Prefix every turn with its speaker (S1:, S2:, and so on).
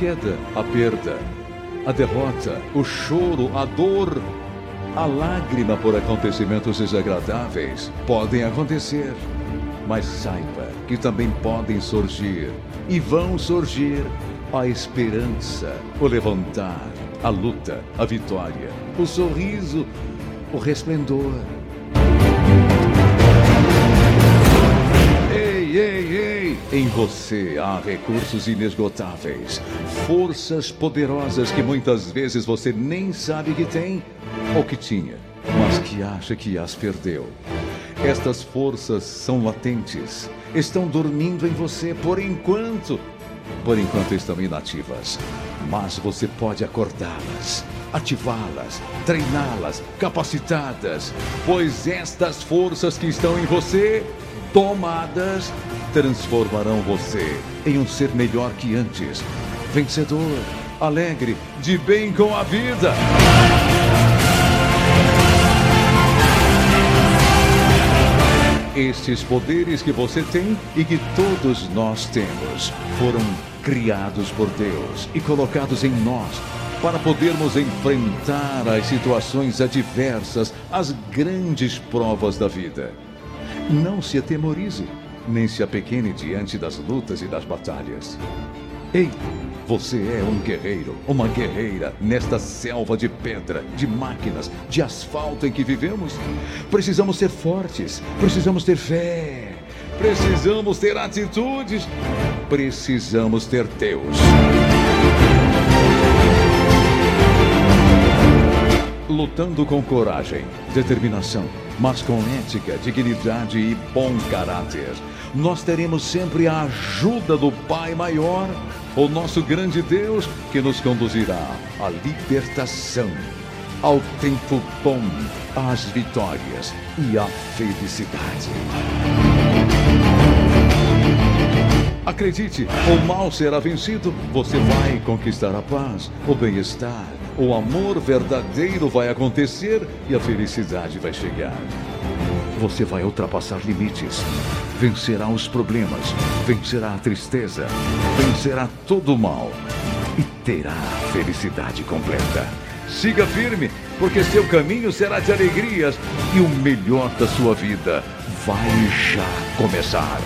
S1: Queda, a perda, a derrota, o choro, a dor, a lágrima por acontecimentos desagradáveis podem acontecer. Mas saiba que também podem surgir e vão surgir a esperança, o levantar, a luta, a vitória, o sorriso, o resplendor. Em você há recursos inesgotáveis, forças poderosas que muitas vezes você nem sabe que tem ou que tinha, mas que acha que as perdeu. Estas forças são latentes, estão dormindo em você por enquanto. Por enquanto estão inativas, mas você pode acordá-las, ativá-las, treiná-las, capacitadas, pois estas forças que estão em você tomadas transformarão você em um ser melhor que antes, vencedor, alegre, de bem com a vida. Estes poderes que você tem e que todos nós temos foram criados por Deus e colocados em nós para podermos enfrentar as situações adversas, as grandes provas da vida. Não se atemorize, nem se apequene diante das lutas e das batalhas. Ei, você é um guerreiro, uma guerreira nesta selva de pedra, de máquinas, de asfalto em que vivemos. Precisamos ser fortes, precisamos ter fé, precisamos ter atitudes, precisamos ter Deus. Lutando com coragem, determinação, mas com ética, dignidade e bom caráter. Nós teremos sempre a ajuda do Pai Maior, o nosso grande Deus, que nos conduzirá à libertação, ao tempo bom, às vitórias e à felicidade. Acredite, o mal será vencido, você vai conquistar a paz, o bem-estar, o amor verdadeiro vai acontecer e a felicidade vai chegar. Você vai ultrapassar limites, vencerá os problemas, vencerá a tristeza, vencerá todo o mal e terá a felicidade completa. Siga firme, porque seu caminho será de alegrias e o melhor da sua vida vai já começar.